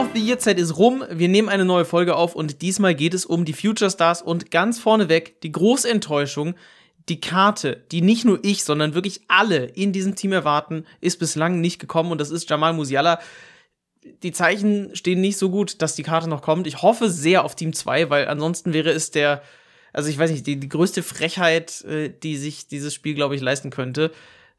of the Year Zeit ist rum. Wir nehmen eine neue Folge auf und diesmal geht es um die Future Stars und ganz vorneweg die große Enttäuschung. Die Karte, die nicht nur ich, sondern wirklich alle in diesem Team erwarten, ist bislang nicht gekommen und das ist Jamal Musiala. Die Zeichen stehen nicht so gut, dass die Karte noch kommt. Ich hoffe sehr auf Team 2, weil ansonsten wäre es der, also ich weiß nicht, die, die größte Frechheit, äh, die sich dieses Spiel, glaube ich, leisten könnte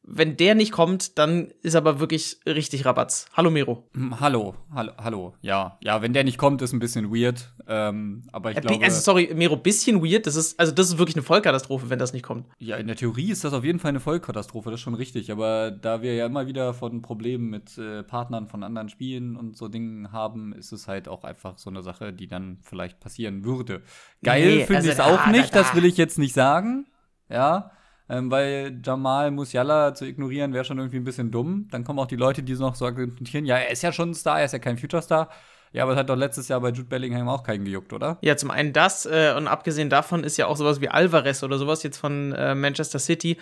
wenn der nicht kommt, dann ist aber wirklich richtig Rabatz. Hallo Mero. Hm, hallo, hallo, hallo. Ja, ja, wenn der nicht kommt, ist ein bisschen weird. Ähm, aber ich äh, glaube. Also sorry, Mero, bisschen weird. Das ist also das ist wirklich eine Vollkatastrophe, wenn das nicht kommt. Ja, in der Theorie ist das auf jeden Fall eine Vollkatastrophe. Das ist schon richtig. Aber da wir ja immer wieder von Problemen mit äh, Partnern von anderen Spielen und so Dingen haben, ist es halt auch einfach so eine Sache, die dann vielleicht passieren würde. Geil nee, finde also ich es auch nicht. Da, da. Das will ich jetzt nicht sagen. Ja ähm, weil Jamal Musiala zu ignorieren wäre schon irgendwie ein bisschen dumm. Dann kommen auch die Leute, die noch so argumentieren, ja, er ist ja schon ein Star, er ist ja kein Future-Star. Ja, aber es hat doch letztes Jahr bei Jude Bellingham auch keinen gejuckt, oder? Ja, zum einen das äh, und abgesehen davon ist ja auch sowas wie Alvarez oder sowas jetzt von äh, Manchester City.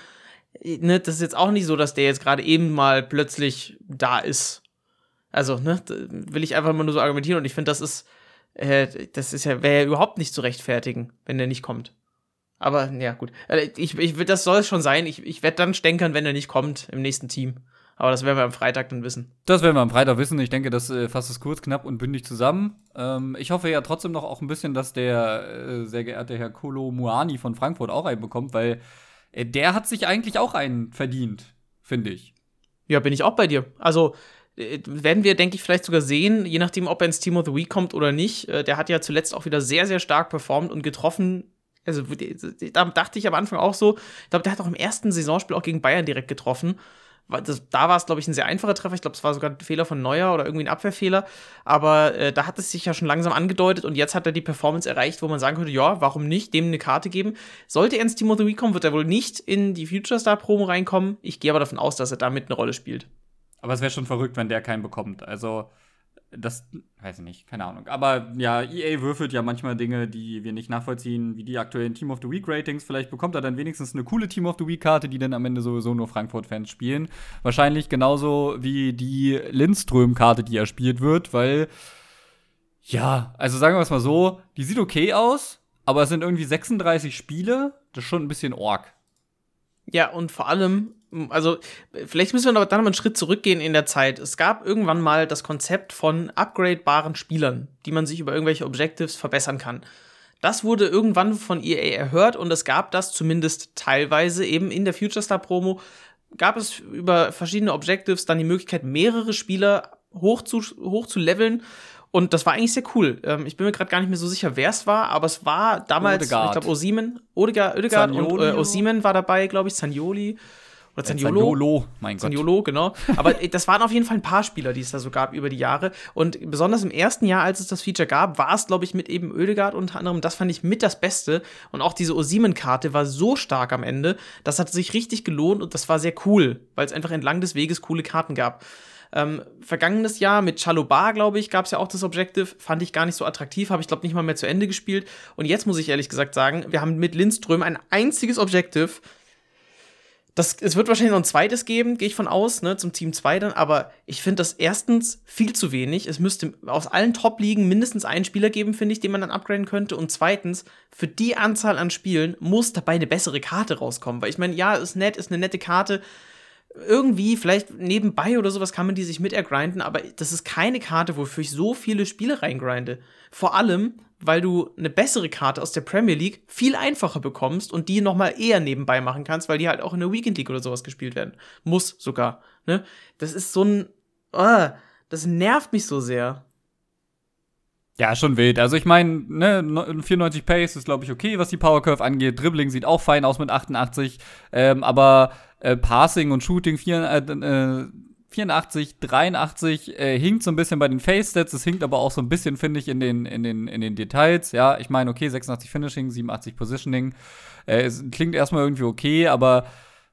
Ne, das ist jetzt auch nicht so, dass der jetzt gerade eben mal plötzlich da ist. Also, ne, will ich einfach mal nur so argumentieren und ich finde, das ist, äh, das ist ja, wäre ja überhaupt nicht zu rechtfertigen, wenn der nicht kommt. Aber ja, gut. Äh, ich, ich, das soll es schon sein. Ich, ich werde dann stänkern, wenn er nicht kommt im nächsten Team. Aber das werden wir am Freitag dann wissen. Das werden wir am Freitag wissen. Ich denke, das äh, fasst es kurz, knapp und bündig zusammen. Ähm, ich hoffe ja trotzdem noch auch ein bisschen, dass der äh, sehr geehrte Herr Kolo Muani von Frankfurt auch einen bekommt, weil äh, der hat sich eigentlich auch einen verdient, finde ich. Ja, bin ich auch bei dir. Also äh, werden wir, denke ich, vielleicht sogar sehen, je nachdem, ob er ins Team of the Week kommt oder nicht. Äh, der hat ja zuletzt auch wieder sehr, sehr stark performt und getroffen also da dachte ich am Anfang auch so, ich glaube, der hat auch im ersten Saisonspiel auch gegen Bayern direkt getroffen. Da war es, glaube ich, ein sehr einfacher Treffer. Ich glaube, es war sogar ein Fehler von Neuer oder irgendwie ein Abwehrfehler. Aber äh, da hat es sich ja schon langsam angedeutet und jetzt hat er die Performance erreicht, wo man sagen könnte, ja, warum nicht dem eine Karte geben? Sollte er ins Team of the Week kommen, wird er wohl nicht in die Future Star Promo reinkommen. Ich gehe aber davon aus, dass er damit eine Rolle spielt. Aber es wäre schon verrückt, wenn der keinen bekommt. Also das weiß ich nicht, keine Ahnung. Aber ja, EA würfelt ja manchmal Dinge, die wir nicht nachvollziehen, wie die aktuellen Team of the Week Ratings. Vielleicht bekommt er dann wenigstens eine coole Team of the Week Karte, die dann am Ende sowieso nur Frankfurt-Fans spielen. Wahrscheinlich genauso wie die Lindström-Karte, die er spielt wird, weil ja, also sagen wir es mal so, die sieht okay aus, aber es sind irgendwie 36 Spiele. Das ist schon ein bisschen org. Ja, und vor allem, also vielleicht müssen wir aber dann mal einen Schritt zurückgehen in der Zeit. Es gab irgendwann mal das Konzept von upgradebaren Spielern, die man sich über irgendwelche Objectives verbessern kann. Das wurde irgendwann von EA erhört und es gab das zumindest teilweise eben in der Future Star Promo. Gab es über verschiedene Objectives dann die Möglichkeit, mehrere Spieler hoch zu, hoch zu leveln. Und das war eigentlich sehr cool. Ähm, ich bin mir gerade gar nicht mehr so sicher, wer es war, aber es war damals, Odegaard. ich glaube, Osimen, Odegaard, Odegaard und äh, Osimen war dabei, glaube ich, Zanioli. Oder Zaniolo. Zaniolo, mein Gott. Zaniolo, genau. Aber das waren auf jeden Fall ein paar Spieler, die es da so gab über die Jahre. Und besonders im ersten Jahr, als es das Feature gab, war es, glaube ich, mit eben Oedegaard unter anderem. Das fand ich mit das Beste. Und auch diese Osimen-Karte war so stark am Ende. Das hat sich richtig gelohnt und das war sehr cool, weil es einfach entlang des Weges coole Karten gab. Ähm, vergangenes Jahr mit Chalobar, glaube ich, gab es ja auch das Objective. Fand ich gar nicht so attraktiv, habe ich, glaube nicht mal mehr zu Ende gespielt. Und jetzt muss ich ehrlich gesagt sagen, wir haben mit Lindström ein einziges Objective, das, es wird wahrscheinlich noch ein zweites geben, gehe ich von aus, ne, zum Team 2 dann, aber ich finde das erstens viel zu wenig. Es müsste aus allen Top-Ligen mindestens einen Spieler geben, finde ich, den man dann upgraden könnte. Und zweitens, für die Anzahl an Spielen muss dabei eine bessere Karte rauskommen. Weil ich meine, ja, ist nett, ist eine nette Karte. Irgendwie, vielleicht nebenbei oder sowas kann man die sich mit ergrinden, aber das ist keine Karte, wofür ich so viele Spiele reingrinde. Vor allem, weil du eine bessere Karte aus der Premier League viel einfacher bekommst und die nochmal eher nebenbei machen kannst, weil die halt auch in der Weekend League oder sowas gespielt werden. Muss sogar. Ne? Das ist so ein. Oh, das nervt mich so sehr. Ja, schon wild. Also ich meine, ne, 94 Pace ist, glaube ich, okay, was die Power Curve angeht. Dribbling sieht auch fein aus mit 88. Ähm, aber äh, Passing und Shooting 4, äh, äh, 84, 83 äh, hinkt so ein bisschen bei den Face-Stats, es hinkt aber auch so ein bisschen, finde ich, in den, in, den, in den Details. Ja, ich meine, okay, 86 Finishing, 87 Positioning. Äh, es klingt erstmal irgendwie okay, aber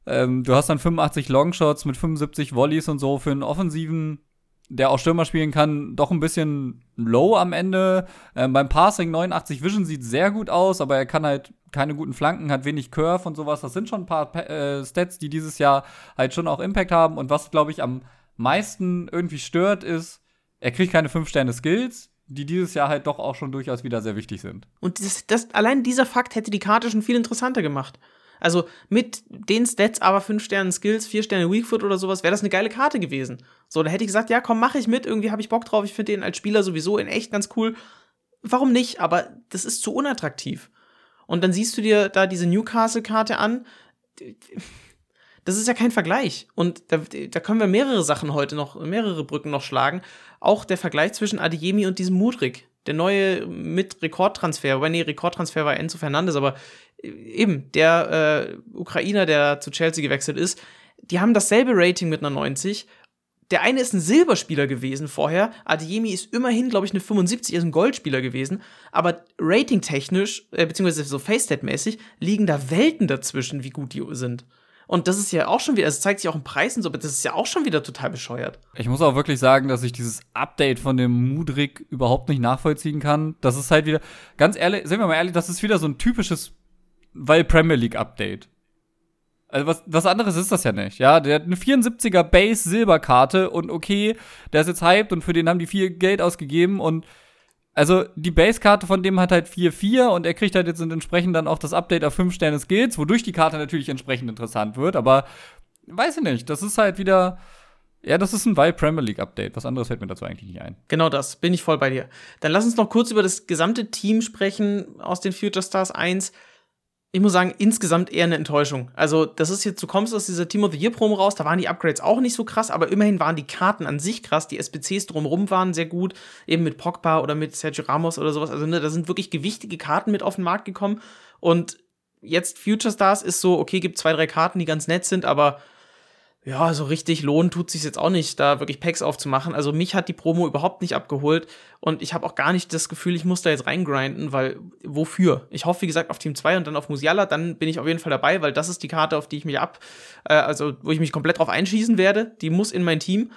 ähm, du hast dann 85 Longshots mit 75 Volleys und so für einen offensiven der auch Stürmer spielen kann, doch ein bisschen low am Ende. Ähm, beim Passing 89 Vision sieht sehr gut aus, aber er kann halt keine guten Flanken, hat wenig Curve und sowas. Das sind schon ein paar äh, Stats, die dieses Jahr halt schon auch Impact haben. Und was, glaube ich, am meisten irgendwie stört, ist, er kriegt keine 5-Sterne-Skills, die dieses Jahr halt doch auch schon durchaus wieder sehr wichtig sind. Und das, das, allein dieser Fakt hätte die Karte schon viel interessanter gemacht. Also mit den Stats, aber 5 Sterne Skills, 4 Sterne Weakfoot oder sowas, wäre das eine geile Karte gewesen. So, da hätte ich gesagt, ja, komm, mach ich mit, irgendwie habe ich Bock drauf, ich finde den als Spieler sowieso in echt ganz cool. Warum nicht? Aber das ist zu unattraktiv. Und dann siehst du dir da diese Newcastle-Karte an. Das ist ja kein Vergleich. Und da, da können wir mehrere Sachen heute noch, mehrere Brücken noch schlagen. Auch der Vergleich zwischen Adeyemi und diesem Mudrik. Der neue mit Rekordtransfer. Wobei, nee, Rekordtransfer war Enzo Fernandes, aber eben, der äh, Ukrainer, der zu Chelsea gewechselt ist, die haben dasselbe Rating mit einer 90 der eine ist ein Silberspieler gewesen vorher. Adeyemi ist immerhin, glaube ich, eine 75, ist ein Goldspieler gewesen. Aber ratingtechnisch, äh, beziehungsweise so Face-Stat-mäßig, liegen da Welten dazwischen, wie gut die sind. Und das ist ja auch schon wieder, es zeigt sich auch im Preis und so, aber das ist ja auch schon wieder total bescheuert. Ich muss auch wirklich sagen, dass ich dieses Update von dem Mudrik überhaupt nicht nachvollziehen kann. Das ist halt wieder, ganz ehrlich, sind wir mal ehrlich, das ist wieder so ein typisches, weil Premier League Update. Also was, was anderes ist das ja nicht, ja. Der hat eine 74er Base Silberkarte und okay, der ist jetzt hyped und für den haben die viel Geld ausgegeben und also die Base-Karte von dem hat halt 4-4 und er kriegt halt jetzt entsprechend dann auch das Update auf 5 Sterne Skills, wodurch die Karte natürlich entsprechend interessant wird, aber weiß ich nicht, das ist halt wieder. Ja, das ist ein Vibe Premier League Update. Was anderes fällt mir dazu eigentlich nicht ein. Genau das, bin ich voll bei dir. Dann lass uns noch kurz über das gesamte Team sprechen aus den Future Stars 1 ich muss sagen, insgesamt eher eine Enttäuschung. Also, das ist jetzt, du kommst aus dieser Team of the Year Promo raus, da waren die Upgrades auch nicht so krass, aber immerhin waren die Karten an sich krass, die SPCs drumherum waren sehr gut, eben mit Pogba oder mit Sergio Ramos oder sowas. Also, ne, da sind wirklich gewichtige Karten mit auf den Markt gekommen und jetzt Future Stars ist so, okay, gibt zwei, drei Karten, die ganz nett sind, aber ja, so richtig lohnen tut sich jetzt auch nicht, da wirklich Packs aufzumachen. Also mich hat die Promo überhaupt nicht abgeholt und ich habe auch gar nicht das Gefühl, ich muss da jetzt reingrinden, weil wofür? Ich hoffe, wie gesagt, auf Team 2 und dann auf Musiala, dann bin ich auf jeden Fall dabei, weil das ist die Karte, auf die ich mich ab, äh, also wo ich mich komplett drauf einschießen werde. Die muss in mein Team.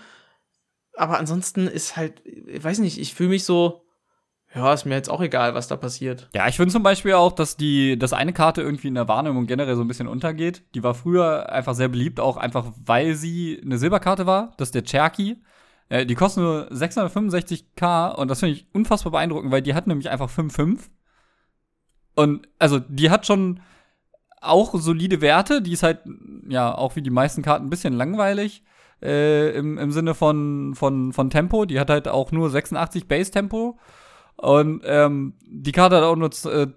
Aber ansonsten ist halt, ich weiß nicht, ich fühle mich so, ja, ist mir jetzt auch egal, was da passiert. Ja, ich finde zum Beispiel auch, dass die, dass eine Karte irgendwie in der Wahrnehmung generell so ein bisschen untergeht. Die war früher einfach sehr beliebt, auch einfach, weil sie eine Silberkarte war. Das ist der Cherky. Äh, die kostet nur 665k und das finde ich unfassbar beeindruckend, weil die hat nämlich einfach 5,5. Und also, die hat schon auch solide Werte. Die ist halt, ja, auch wie die meisten Karten ein bisschen langweilig. Äh, im, im Sinne von, von, von Tempo. Die hat halt auch nur 86 Base-Tempo. Und ähm, die Karte hat auch nur äh,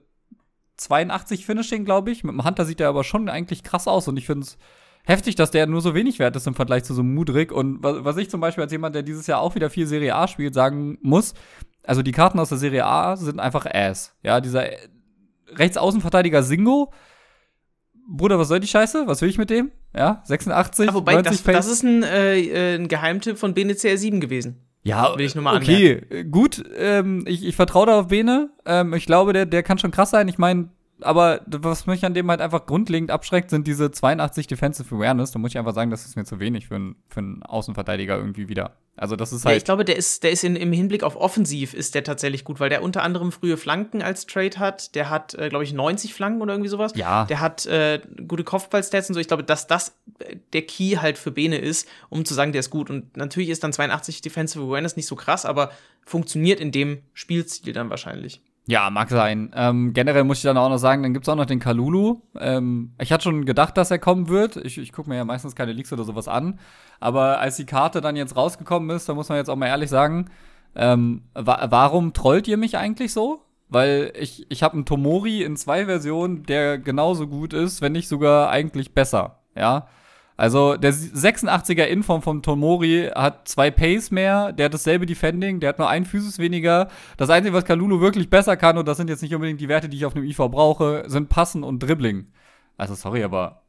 82 Finishing, glaube ich. Mit dem Hunter sieht er aber schon eigentlich krass aus. Und ich finde es heftig, dass der nur so wenig wert ist im Vergleich zu so einem Mudrik. Und was, was ich zum Beispiel als jemand, der dieses Jahr auch wieder viel Serie A spielt, sagen muss, also die Karten aus der Serie A sind einfach Ass. Ja, dieser äh, Rechtsaußenverteidiger Singo. Bruder, was soll die Scheiße? Was will ich mit dem? Ja, 86. Ja, wobei, das, das, ist ein, äh, ein Geheimtipp von BNCR 7 gewesen. Ja, will ich nur mal okay, anmerken. gut. Ähm, ich, ich vertraue da auf Bene. Ähm, ich glaube, der, der kann schon krass sein. Ich meine, aber was mich an dem halt einfach grundlegend abschreckt, sind diese 82 Defensive Awareness. Da muss ich einfach sagen, das ist mir zu wenig für, ein, für einen Außenverteidiger irgendwie wieder. Also das ist halt. Ja, ich glaube, der ist, der ist in, im Hinblick auf Offensiv ist der tatsächlich gut, weil der unter anderem frühe Flanken als Trade hat. Der hat, äh, glaube ich, 90 Flanken oder irgendwie sowas. Ja. Der hat äh, gute Kopfballstats und so. Ich glaube, dass das äh, der Key halt für Bene ist, um zu sagen, der ist gut. Und natürlich ist dann 82 Defensive Awareness nicht so krass, aber funktioniert in dem Spielstil dann wahrscheinlich. Ja, mag sein. Ähm, generell muss ich dann auch noch sagen, dann gibt's auch noch den Kalulu. Ähm, ich hatte schon gedacht, dass er kommen wird. Ich, ich gucke mir ja meistens keine Leaks oder sowas an. Aber als die Karte dann jetzt rausgekommen ist, da muss man jetzt auch mal ehrlich sagen, ähm, wa warum trollt ihr mich eigentlich so? Weil ich, ich habe einen Tomori in zwei Versionen, der genauso gut ist, wenn nicht sogar eigentlich besser. Ja. Also der 86er Inform vom Tomori hat zwei Pace mehr, der hat dasselbe Defending, der hat nur ein Physis weniger. Das Einzige, was Kalulu wirklich besser kann, und das sind jetzt nicht unbedingt die Werte, die ich auf einem IV brauche, sind Passen und Dribbling. Also sorry, aber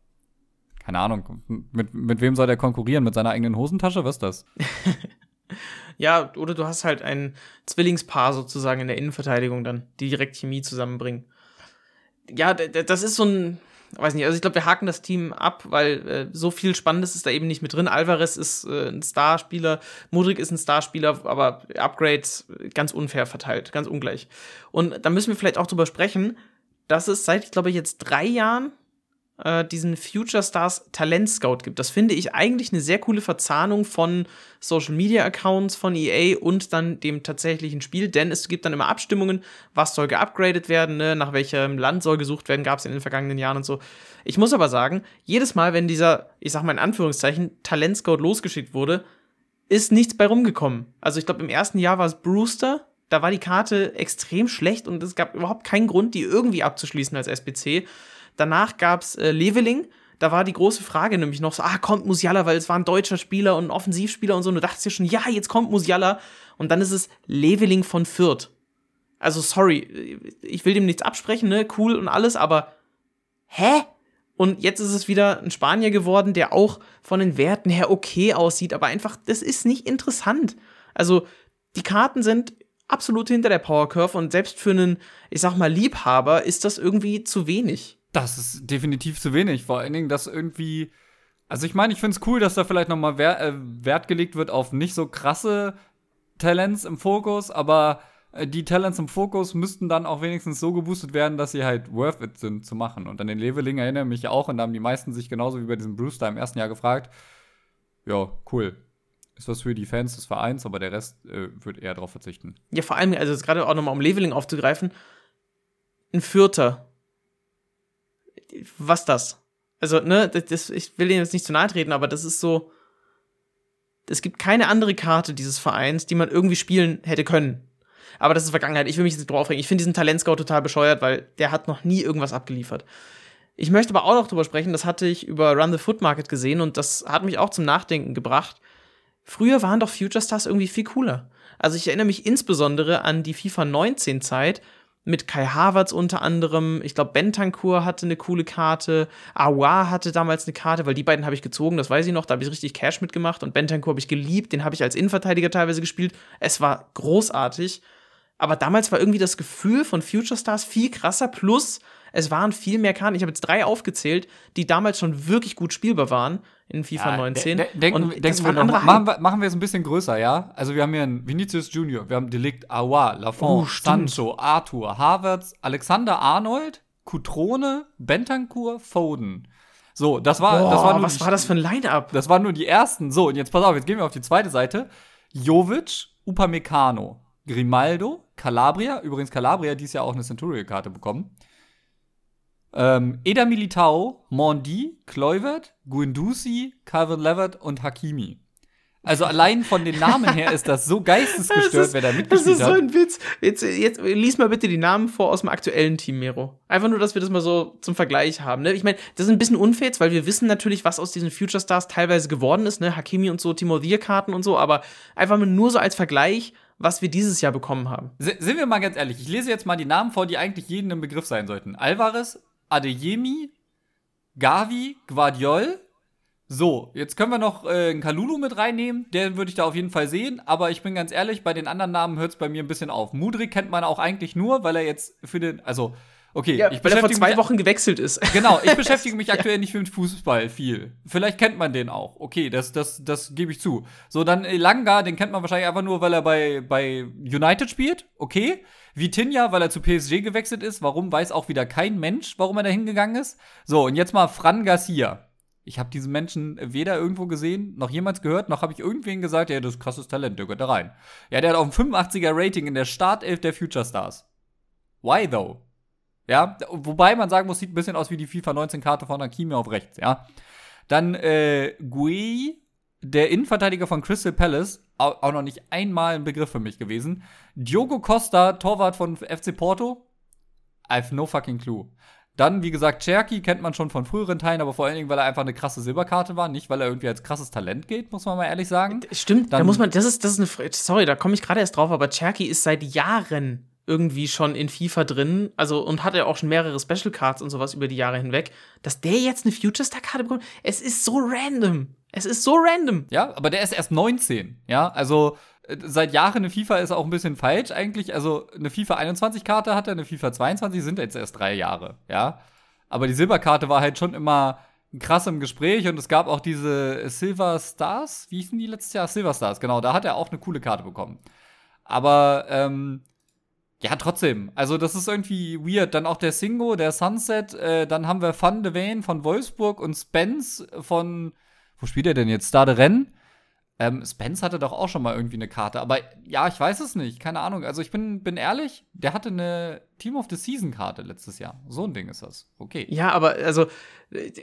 keine Ahnung, mit, mit wem soll der konkurrieren? Mit seiner eigenen Hosentasche? Was ist das? ja, oder du hast halt ein Zwillingspaar sozusagen in der Innenverteidigung dann, die direkt Chemie zusammenbringen. Ja, das ist so ein weiß nicht, also ich glaube, wir haken das Team ab, weil äh, so viel Spannendes ist da eben nicht mit drin. Alvarez ist äh, ein Starspieler, Mudrik ist ein Starspieler, aber Upgrades ganz unfair verteilt, ganz ungleich. Und da müssen wir vielleicht auch drüber sprechen, dass es seit, ich glaube, jetzt drei Jahren, äh, diesen Future Stars Talent Scout gibt. Das finde ich eigentlich eine sehr coole Verzahnung von Social Media Accounts von EA und dann dem tatsächlichen Spiel, denn es gibt dann immer Abstimmungen, was soll geupgradet werden, ne? nach welchem Land soll gesucht werden, gab es in den vergangenen Jahren und so. Ich muss aber sagen, jedes Mal, wenn dieser, ich sag mal in Anführungszeichen, Talent Scout losgeschickt wurde, ist nichts bei rumgekommen. Also ich glaube, im ersten Jahr war es Brewster, da war die Karte extrem schlecht und es gab überhaupt keinen Grund, die irgendwie abzuschließen als SBC. Danach gab es äh, Leveling. Da war die große Frage nämlich noch so, ah, kommt Musiala, weil es war ein deutscher Spieler und ein Offensivspieler und so. Und du dachtest dir schon, ja, jetzt kommt Musiala. Und dann ist es Leveling von Fürth. Also, sorry, ich will dem nichts absprechen, ne, cool und alles, aber hä? Und jetzt ist es wieder ein Spanier geworden, der auch von den Werten her okay aussieht, aber einfach, das ist nicht interessant. Also, die Karten sind absolut hinter der Power Curve und selbst für einen, ich sag mal, Liebhaber ist das irgendwie zu wenig. Das ist definitiv zu wenig. Vor allen Dingen, dass irgendwie. Also, ich meine, ich finde es cool, dass da vielleicht noch mal Wer äh, Wert gelegt wird auf nicht so krasse Talents im Fokus, aber äh, die Talents im Fokus müssten dann auch wenigstens so geboostet werden, dass sie halt worth it sind zu machen. Und an den Leveling erinnere ich mich auch, und da haben die meisten sich genauso wie bei diesem Brewster im ersten Jahr gefragt: Ja, cool ist was für die Fans des Vereins, aber der Rest äh, wird eher darauf verzichten. Ja, vor allem, also gerade auch nochmal um Leveling aufzugreifen, ein Vierter. Was das? Also, ne, das, ich will denen jetzt nicht zu nahe treten, aber das ist so. Es gibt keine andere Karte dieses Vereins, die man irgendwie spielen hätte können. Aber das ist Vergangenheit. Ich will mich jetzt nicht drauf aufregen. Ich finde diesen Talentscout total bescheuert, weil der hat noch nie irgendwas abgeliefert. Ich möchte aber auch noch drüber sprechen, das hatte ich über Run the Foot Market gesehen und das hat mich auch zum Nachdenken gebracht. Früher waren doch Future Stars irgendwie viel cooler. Also ich erinnere mich insbesondere an die FIFA 19 Zeit mit Kai Havertz unter anderem. Ich glaube, Bentancur hatte eine coole Karte. Awa hatte damals eine Karte, weil die beiden habe ich gezogen, das weiß ich noch. Da habe ich richtig Cash mitgemacht und Bentancur habe ich geliebt. Den habe ich als Innenverteidiger teilweise gespielt. Es war großartig. Aber damals war irgendwie das Gefühl von Future Stars viel krasser. Plus, es waren viel mehr Karten. Ich habe jetzt drei aufgezählt, die damals schon wirklich gut spielbar waren in FIFA ja, 19. De de und denken wir noch, machen, wir, machen wir es ein bisschen größer, ja? Also wir haben hier einen Vinicius Junior, wir haben Delict, Awa, Lafont, oh, Sancho, Arthur, Havertz, Alexander Arnold, Cutrone, Bentancur, Foden. So, das war, Boah, das war nur was war das für ein Line-Up? Das waren nur die ersten. So, und jetzt pass auf, jetzt gehen wir auf die zweite Seite. Jovic, Upamecano, Grimaldo, Calabria, übrigens Calabria dies Jahr auch eine Centurion-Karte bekommen. Ähm, Eda Militao, Mondi, Kluivert, Guendouzi, Calvin Levitt und Hakimi. Also allein von den Namen her ist das so geistesgestört, ist, wer da mitgespielt hat. Das ist so ein Witz. Jetzt, jetzt lies mal bitte die Namen vor aus dem aktuellen Team, Mero. Einfach nur, dass wir das mal so zum Vergleich haben. Ne? Ich meine, das ist ein bisschen unfair, weil wir wissen natürlich, was aus diesen Future Stars teilweise geworden ist. Ne? Hakimi und so, Timo Karten und so. Aber einfach nur so als Vergleich, was wir dieses Jahr bekommen haben. S sind wir mal ganz ehrlich. Ich lese jetzt mal die Namen vor, die eigentlich jedem im Begriff sein sollten. Alvarez, Adeyemi, Gavi, Guardiol. So, jetzt können wir noch äh, einen Kalulu mit reinnehmen. Den würde ich da auf jeden Fall sehen. Aber ich bin ganz ehrlich, bei den anderen Namen hört es bei mir ein bisschen auf. Mudrik kennt man auch eigentlich nur, weil er jetzt für den, also Okay, ja, ich weil er vor zwei Wochen gewechselt ist. Genau, ich beschäftige mich aktuell ja. nicht mit Fußball viel. Vielleicht kennt man den auch. Okay, das, das, das gebe ich zu. So, dann Langa, den kennt man wahrscheinlich einfach nur, weil er bei, bei United spielt. Okay. Vitinha, weil er zu PSG gewechselt ist. Warum, weiß auch wieder kein Mensch, warum er da hingegangen ist. So, und jetzt mal Fran Garcia. Ich habe diesen Menschen weder irgendwo gesehen, noch jemals gehört, noch habe ich irgendwen gesagt, ja, das ist krasses Talent, der gehört da rein. Ja, der hat auch ein 85er Rating in der Startelf der Future Stars. Why though? Ja, wobei man sagen muss, sieht ein bisschen aus wie die FIFA 19 Karte von Hakimi auf rechts, ja. Dann äh, Gui, der Innenverteidiger von Crystal Palace, auch, noch nicht einmal ein Begriff für mich gewesen. Diogo Costa, Torwart von FC Porto. I have no fucking clue. Dann, wie gesagt, Cherky kennt man schon von früheren Teilen, aber vor allen Dingen, weil er einfach eine krasse Silberkarte war, nicht weil er irgendwie als krasses Talent geht, muss man mal ehrlich sagen. Stimmt, Dann, da muss man, das ist, das ist eine, sorry, da komme ich gerade erst drauf, aber Cherky ist seit Jahren irgendwie schon in FIFA drin, also und hat ja auch schon mehrere Special Cards und sowas über die Jahre hinweg, dass der jetzt eine Future Star Karte bekommt, es ist so random. Es ist so random. Ja, aber der ist erst 19, ja? Also äh, seit Jahren eine FIFA ist auch ein bisschen falsch eigentlich. Also eine FIFA 21 Karte hat er, eine FIFA 22 sind jetzt erst drei Jahre, ja? Aber die Silberkarte war halt schon immer krass im Gespräch und es gab auch diese Silver Stars, wie hießen die letztes Jahr? Silver Stars, genau, da hat er auch eine coole Karte bekommen. Aber ähm, Ja, trotzdem. Also, das ist irgendwie weird. Dann auch der Singo, der Sunset. Äh, dann haben wir Van de Ven von Wolfsburg und Spence von. Wo spielt er denn jetzt? Stade Rennes. Ähm, Spence hatte doch auch schon mal irgendwie eine Karte. Aber ja, ich weiß es nicht. Keine Ahnung. Also, ich bin, bin ehrlich, der hatte eine Team of the Season Karte letztes Jahr. So ein Ding ist das. Okay. Ja, aber also,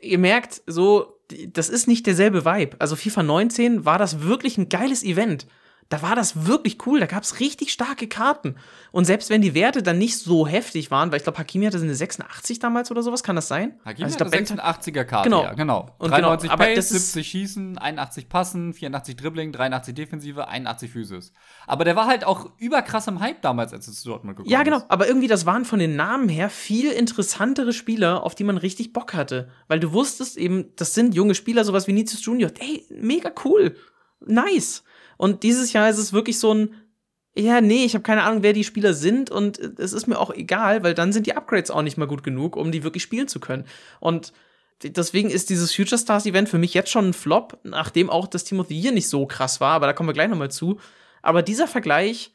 ihr merkt so, das ist nicht derselbe Vibe. Also, FIFA 19 war das wirklich ein geiles Event da war das wirklich cool. Da gab es richtig starke Karten. Und selbst wenn die Werte dann nicht so heftig waren, weil ich glaube, Hakimi hatte eine 86 damals oder sowas, kann das sein? Hakimi also hatte 86er Karte, genau. ja, genau. Und 93 genau, Pace, das ist- 70 Schießen, 81 Passen, 84 Dribbling, 83 Defensive, 81 Physis. Aber der war halt auch überkrass im Hype damals, als es zu Dortmund gekommen Ja, genau. ist. Aber irgendwie, das waren von den Namen her viel interessantere Spieler, auf die man richtig Bock hatte. Weil du wusstest eben, das sind junge Spieler, sowas wie Nicius Junior. Ey, mega cool. Nice. Und dieses Jahr ist es wirklich so ein, ja, nee, ich habe keine Ahnung, wer die Spieler sind und es ist mir auch egal, weil dann sind die Upgrades auch nicht mal gut genug, um die wirklich spielen zu können. Und deswegen ist dieses Future Stars Event für mich jetzt schon ein Flop, nachdem auch das Team of the Year nicht so krass war, aber da kommen wir gleich nochmal zu. Aber dieser Vergleich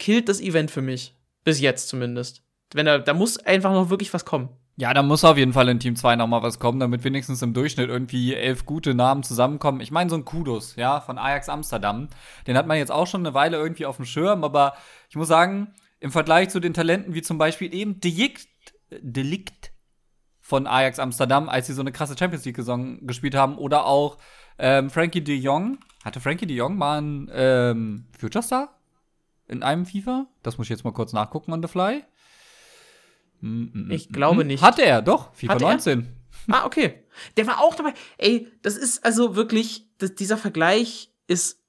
killt das Event für mich. Bis jetzt zumindest. Wenn da, da muss einfach noch wirklich was kommen. Ja, da muss auf jeden Fall in Team 2 noch mal was kommen, damit wenigstens im Durchschnitt irgendwie elf gute Namen zusammenkommen. Ich meine, so ein Kudos, ja, von Ajax Amsterdam. Den hat man jetzt auch schon eine Weile irgendwie auf dem Schirm, aber ich muss sagen, im Vergleich zu den Talenten wie zum Beispiel eben Delikt, Delikt von Ajax Amsterdam, als sie so eine krasse Champions League-Saison gespielt haben, oder auch ähm, Frankie de Jong. Hatte Frankie de Jong mal einen ähm, Future Star in einem FIFA? Das muss ich jetzt mal kurz nachgucken on the fly. Mm, Ich mm, glaube mm. nicht. Hatte er, doch. FIFA Hatte er? 19. Ah, okay. Der war auch dabei. Ey, das ist also wirklich, das, dieser Vergleich ist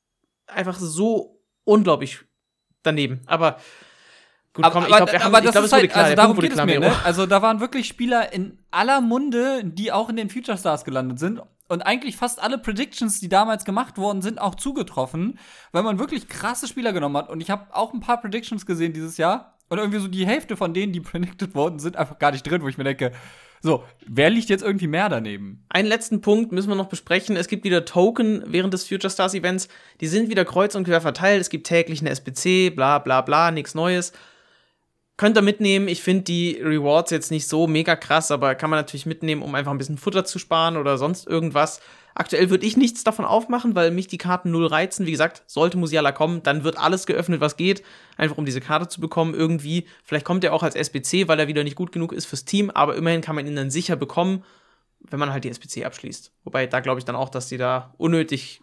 einfach so unglaublich daneben. Aber gut, komm, ich glaube, haben, aber ich das glaub, ist halt, klar. also darum geht es mir, ne? Also da waren wirklich Spieler in aller Munde, die auch in den Future Stars gelandet sind. Und eigentlich fast alle Predictions, die damals gemacht worden sind, auch zugetroffen, weil man wirklich krasse Spieler genommen hat. Und ich habe auch ein paar Predictions gesehen dieses Jahr. Und irgendwie so die Hälfte von denen, die predicted worden sind, einfach gar nicht drin, wo ich mir denke, so, wer liegt jetzt irgendwie mehr daneben? Einen letzten Punkt müssen wir noch besprechen. Es gibt wieder Token während des Future Stars Events. Die sind wieder kreuz und quer verteilt. Es gibt täglich eine SPC, bla bla bla, nichts Neues. Könnt ihr mitnehmen. Ich finde die Rewards jetzt nicht so mega krass, aber kann man natürlich mitnehmen, um einfach ein bisschen Futter zu sparen oder sonst irgendwas. Aktuell würde ich nichts davon aufmachen, weil mich die Karten null reizen. Wie gesagt, sollte Musiala kommen, dann wird alles geöffnet, was geht. Einfach um diese Karte zu bekommen irgendwie. Vielleicht kommt er auch als SBC, weil er wieder nicht gut genug ist fürs Team, aber immerhin kann man ihn dann sicher bekommen wenn man halt die SPC abschließt. Wobei, da glaube ich dann auch, dass die da unnötig.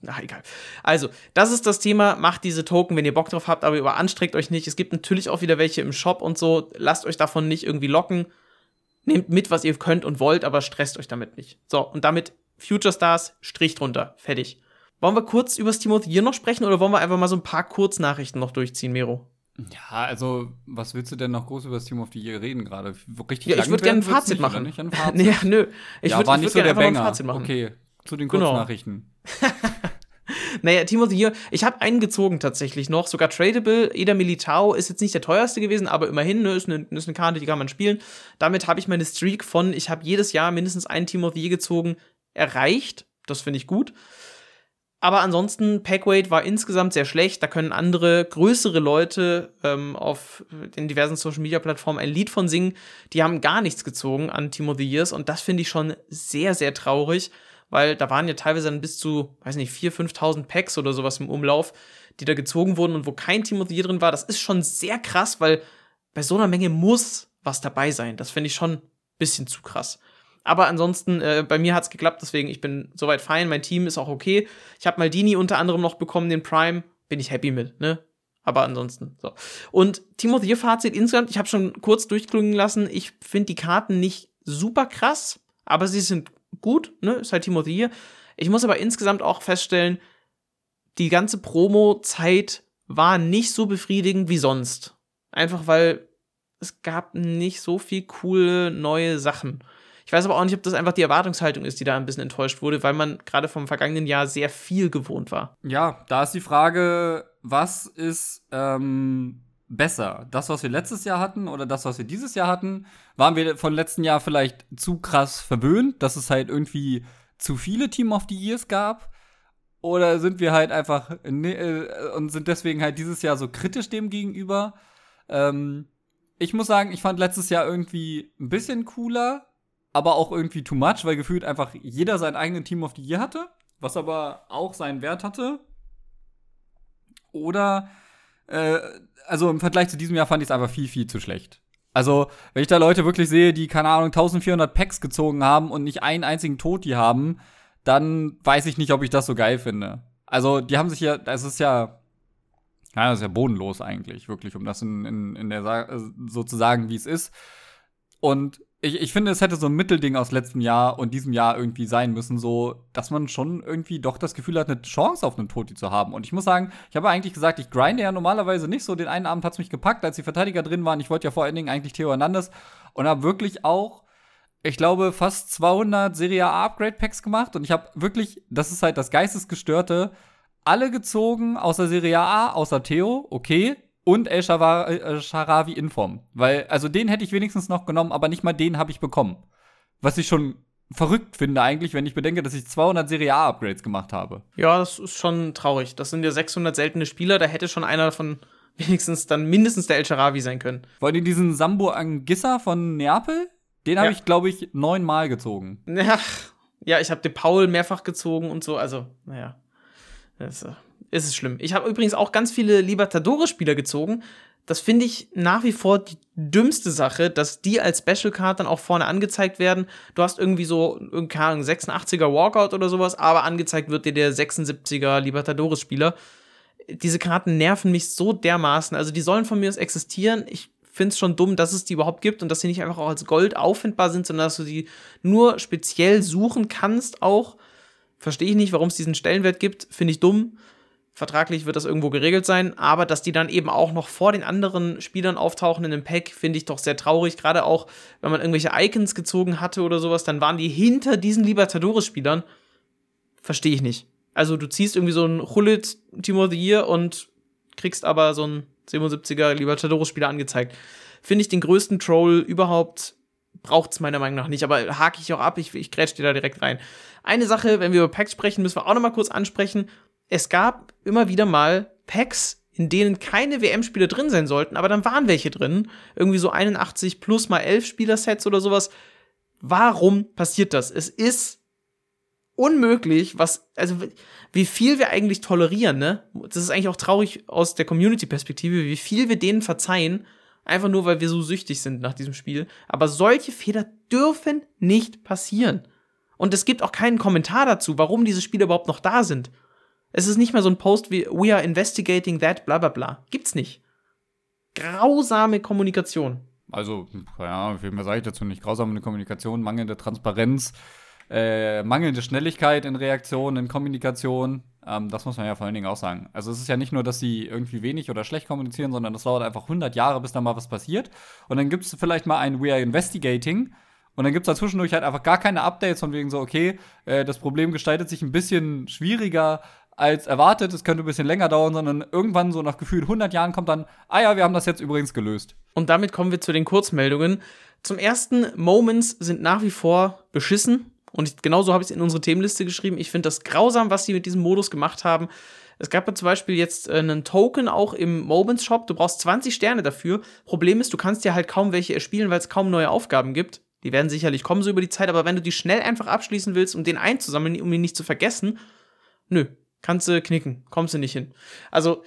Na, egal. Also, das ist das Thema. Macht diese Token, wenn ihr Bock drauf habt, aber überanstrengt euch nicht. Es gibt natürlich auch wieder welche im Shop und so. Lasst euch davon nicht irgendwie locken. Nehmt mit, was ihr könnt und wollt, aber stresst euch damit nicht. So, und damit Future Stars, Strich drunter. Fertig. Wollen wir kurz über das Team of the Year noch sprechen oder wollen wir einfach mal so ein paar Kurznachrichten noch durchziehen, Mero? Ja, also, was willst du denn noch groß über das Team of the Year reden gerade? Richtig Ja, ich würde gerne ein Fazit nicht, machen. Nicht? Ein Fazit? nee, nö. Ich ja, würde würd so der gerne einfach Banger. ein Fazit machen. Okay, zu den Genau. Kurznachrichten. Naja, Team of the Year, ich habe einen gezogen tatsächlich noch, sogar tradable. Eder Militao ist jetzt nicht der teuerste gewesen, aber immerhin ne, ist, eine, ist eine Karte, die kann man spielen. Damit habe ich meine Streak von, ich habe jedes Jahr mindestens einen Team of the Year gezogen, erreicht. Das finde ich gut. Aber ansonsten, Packweight war insgesamt sehr schlecht. Da können andere, größere Leute ähm, auf den diversen Social Media Plattformen ein Lied von singen. Die haben gar nichts gezogen an the Years und das finde ich schon sehr, sehr traurig, weil da waren ja teilweise dann bis zu, weiß nicht, 4.000, 5.000 Packs oder sowas im Umlauf, die da gezogen wurden und wo kein the Year drin war. Das ist schon sehr krass, weil bei so einer Menge muss was dabei sein. Das finde ich schon ein bisschen zu krass. Aber ansonsten, äh, bei mir hat es geklappt, deswegen ich bin soweit fein. Mein Team ist auch okay. Ich habe Maldini unter anderem noch bekommen, den Prime. Bin ich happy mit, ne? Aber ansonsten, so. Und Year Fazit insgesamt, ich habe schon kurz durchklingen lassen. Ich finde die Karten nicht super krass, aber sie sind gut, ne? Ist halt Year. Ich muss aber insgesamt auch feststellen, die ganze Promo-Zeit war nicht so befriedigend wie sonst. Einfach weil es gab nicht so viel coole neue Sachen. Ich weiß aber auch nicht, ob das einfach die Erwartungshaltung ist, die da ein bisschen enttäuscht wurde, weil man gerade vom vergangenen Jahr sehr viel gewohnt war. Ja, da ist die Frage, was ist ähm, besser? Das, was wir letztes Jahr hatten oder das, was wir dieses Jahr hatten? Waren wir von letzten Jahr vielleicht zu krass verwöhnt, dass es halt irgendwie zu viele Team of the Years gab? Oder sind wir halt einfach äh, und sind deswegen halt dieses Jahr so kritisch dem gegenüber? Ähm, ich muss sagen, ich fand letztes Jahr irgendwie ein bisschen cooler, aber auch irgendwie too much, weil gefühlt einfach jeder sein eigenes Team of the Year hatte, was aber auch seinen Wert hatte. Oder, äh, also im Vergleich zu diesem Jahr fand ich es einfach viel, viel zu schlecht. Also, wenn ich da Leute wirklich sehe, die, keine Ahnung, 1400 Packs gezogen haben und nicht einen einzigen Toti haben, dann weiß ich nicht, ob ich das so geil finde. Also, die haben sich ja, das ist ja, ja, das ist ja bodenlos eigentlich, wirklich, um das in, in, in der, äh, so zu sagen, wie es ist. Und ich, ich finde, es hätte so ein Mittelding aus letztem Jahr und diesem Jahr irgendwie sein müssen, so, dass man schon irgendwie doch das Gefühl hat, eine Chance auf einen Toti zu haben. Und ich muss sagen, ich habe eigentlich gesagt, ich grinde ja normalerweise nicht so. Den einen Abend hat es mich gepackt, als die Verteidiger drin waren. Ich wollte ja vor allen Dingen eigentlich Theo Hernandez und habe wirklich auch, ich glaube, fast 200 Serie A Upgrade Packs gemacht. Und ich habe wirklich, das ist halt das Geistesgestörte, alle gezogen außer Serie A, außer Theo, okay und El äh, Sharawi Inform. Weil, also den hätte ich wenigstens noch genommen, aber nicht mal den habe ich bekommen. Was ich schon verrückt finde eigentlich, wenn ich bedenke, dass ich 200 Serie A Upgrades gemacht habe. Ja, das ist schon traurig. Das sind ja 600 seltene Spieler, da hätte schon einer davon wenigstens dann mindestens der El Sharawi sein können. Wollt ihr diesen Sambo Angissa von Neapel? Den habe ja. ich, glaube ich, neunmal gezogen. Ja, ja ich habe den Paul mehrfach gezogen und so. Also, naja. Das, äh, ist es schlimm. Ich habe übrigens auch ganz viele Libertadores-Spieler gezogen. Das finde ich nach wie vor die dümmste Sache, dass die als Special Card dann auch vorne angezeigt werden. Du hast irgendwie so, keine Ahnung, 86er Walkout oder sowas, aber angezeigt wird dir der 76er Libertadores-Spieler. Diese Karten nerven mich so dermaßen. Also die sollen von mir aus existieren. Ich finde es schon dumm, dass es die überhaupt gibt und dass sie nicht einfach auch als Gold auffindbar sind, sondern dass du die nur speziell suchen kannst auch. Verstehe ich nicht, warum es diesen Stellenwert gibt. Finde ich dumm. Vertraglich wird das irgendwo geregelt sein, aber dass die dann eben auch noch vor den anderen Spielern auftauchen in einem Pack, finde ich doch sehr traurig. Gerade auch, wenn man irgendwelche Icons gezogen hatte oder sowas, dann waren die hinter diesen Libertadores-Spielern. Verstehe ich nicht. Also du ziehst irgendwie so ein Hullet Team of the Year und kriegst aber so einen 77er Libertadores-Spieler angezeigt. Finde ich den größten Troll überhaupt. Braucht es meiner Meinung nach nicht, aber hake ich auch ab, ich, ich grätsch dir da direkt rein. Eine Sache, wenn wir über Packs sprechen, müssen wir auch noch mal kurz ansprechen es gab immer wieder mal Packs, in denen keine WM-Spieler drin sein sollten, aber dann waren welche drin. Irgendwie so 81 plus mal 11 Spielersets oder sowas. Warum passiert das? Es ist unmöglich, was, also wie viel wir eigentlich tolerieren, ne? Das ist eigentlich auch traurig aus der Community-Perspektive, wie viel wir denen verzeihen, einfach nur weil wir so süchtig sind nach diesem Spiel. Aber solche Fehler dürfen nicht passieren. Und es gibt auch keinen Kommentar dazu, warum diese Spiele überhaupt noch da sind. Es ist nicht mehr so ein Post wie We are investigating that, bla bla bla. Gibt's nicht. Grausame Kommunikation. Also, ja, viel mehr sage ich dazu nicht. Grausame Kommunikation, mangelnde Transparenz, äh, mangelnde Schnelligkeit in Reaktion, in Kommunikation. Ähm, das muss man ja vor allen Dingen auch sagen. Also, es ist ja nicht nur, dass sie irgendwie wenig oder schlecht kommunizieren, sondern das dauert einfach 100 Jahre, bis da mal was passiert. Und dann gibt es vielleicht mal ein We are investigating. Und dann gibt es dazwischendurch halt einfach gar keine Updates von wegen so, okay, äh, das Problem gestaltet sich ein bisschen schwieriger als erwartet, es könnte ein bisschen länger dauern, sondern irgendwann so nach gefühlt 100 Jahren kommt dann, ah ja, wir haben das jetzt übrigens gelöst. Und damit kommen wir zu den Kurzmeldungen. Zum ersten, Moments sind nach wie vor beschissen. Und ich, genauso habe ich es in unsere Themenliste geschrieben. Ich finde das grausam, was sie mit diesem Modus gemacht haben. Es gab ja zum Beispiel jetzt äh, einen Token auch im Moments Shop. Du brauchst 20 Sterne dafür. Problem ist, du kannst ja halt kaum welche erspielen, weil es kaum neue Aufgaben gibt. Die werden sicherlich kommen so über die Zeit, aber wenn du die schnell einfach abschließen willst, um den einzusammeln, um ihn nicht zu vergessen, nö, Kannst du knicken, kommst du nicht hin. Also,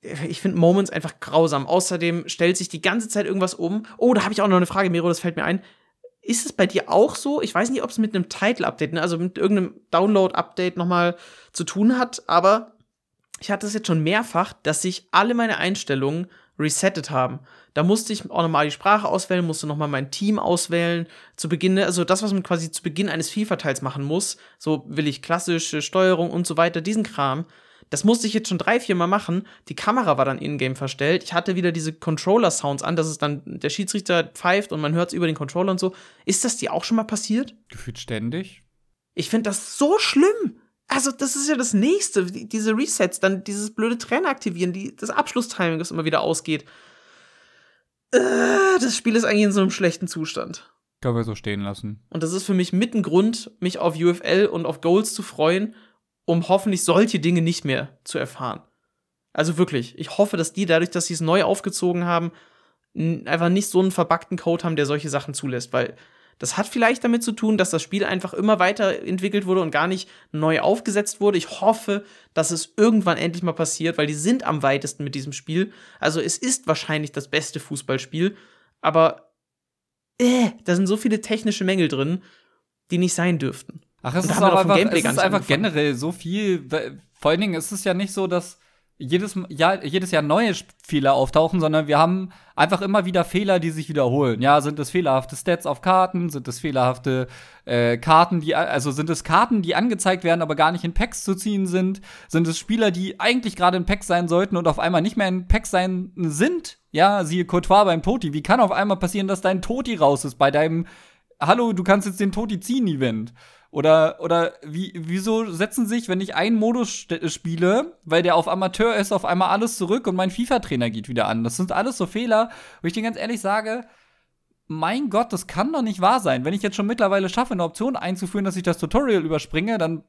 ich finde Moments einfach grausam. Außerdem stellt sich die ganze Zeit irgendwas um. Oh, da habe ich auch noch eine Frage, Miro, das fällt mir ein. Ist es bei dir auch so? Ich weiß nicht, ob es mit einem Title-Update, ne, also mit irgendeinem Download-Update nochmal zu tun hat, aber ich hatte es jetzt schon mehrfach, dass sich alle meine Einstellungen resettet haben. Da musste ich auch nochmal die Sprache auswählen, musste nochmal mein Team auswählen. Zu Beginn, also das, was man quasi zu Beginn eines FIFA-Teils machen muss, so will ich klassische Steuerung und so weiter, diesen Kram. Das musste ich jetzt schon drei, vier Mal machen. Die Kamera war dann in-game verstellt. Ich hatte wieder diese Controller-Sounds an, dass es dann der Schiedsrichter pfeift und man hört es über den Controller und so. Ist das dir auch schon mal passiert? Gefühlt ständig. Ich finde das so schlimm. Also, das ist ja das nächste. Diese Resets, dann dieses blöde Trainer aktivieren, die, das Abschlusstiming, das immer wieder ausgeht. Äh, das Spiel ist eigentlich in so einem schlechten Zustand. Können wir so stehen lassen. Und das ist für mich mit ein Grund, mich auf UFL und auf Goals zu freuen, um hoffentlich solche Dinge nicht mehr zu erfahren. Also wirklich. Ich hoffe, dass die dadurch, dass sie es neu aufgezogen haben, einfach nicht so einen verbackten Code haben, der solche Sachen zulässt, weil das hat vielleicht damit zu tun, dass das Spiel einfach immer weiterentwickelt wurde und gar nicht neu aufgesetzt wurde. Ich hoffe, dass es irgendwann endlich mal passiert, weil die sind am weitesten mit diesem Spiel. Also es ist wahrscheinlich das beste Fußballspiel, aber äh, da sind so viele technische Mängel drin, die nicht sein dürften. Ach, es ist, auch einfach, es ist einfach generell so viel. Vor allen Dingen ist es ja nicht so, dass jedes Jahr, jedes Jahr neue Fehler auftauchen, sondern wir haben einfach immer wieder Fehler, die sich wiederholen. Ja, sind es fehlerhafte Stats auf Karten? Sind es fehlerhafte äh, Karten, die, also sind es Karten, die angezeigt werden, aber gar nicht in Packs zu ziehen sind? Sind es Spieler, die eigentlich gerade in Packs sein sollten und auf einmal nicht mehr in Packs sein sind? Ja, siehe Courtois beim Toti. Wie kann auf einmal passieren, dass dein Toti raus ist bei deinem Hallo, du kannst jetzt den Toti ziehen Event? Oder, oder wie, wieso setzen sich, wenn ich einen Modus spiele, weil der auf Amateur ist, auf einmal alles zurück und mein FIFA-Trainer geht wieder an? Das sind alles so Fehler, wo ich dir ganz ehrlich sage, mein Gott, das kann doch nicht wahr sein. Wenn ich jetzt schon mittlerweile schaffe, eine Option einzuführen, dass ich das Tutorial überspringe, dann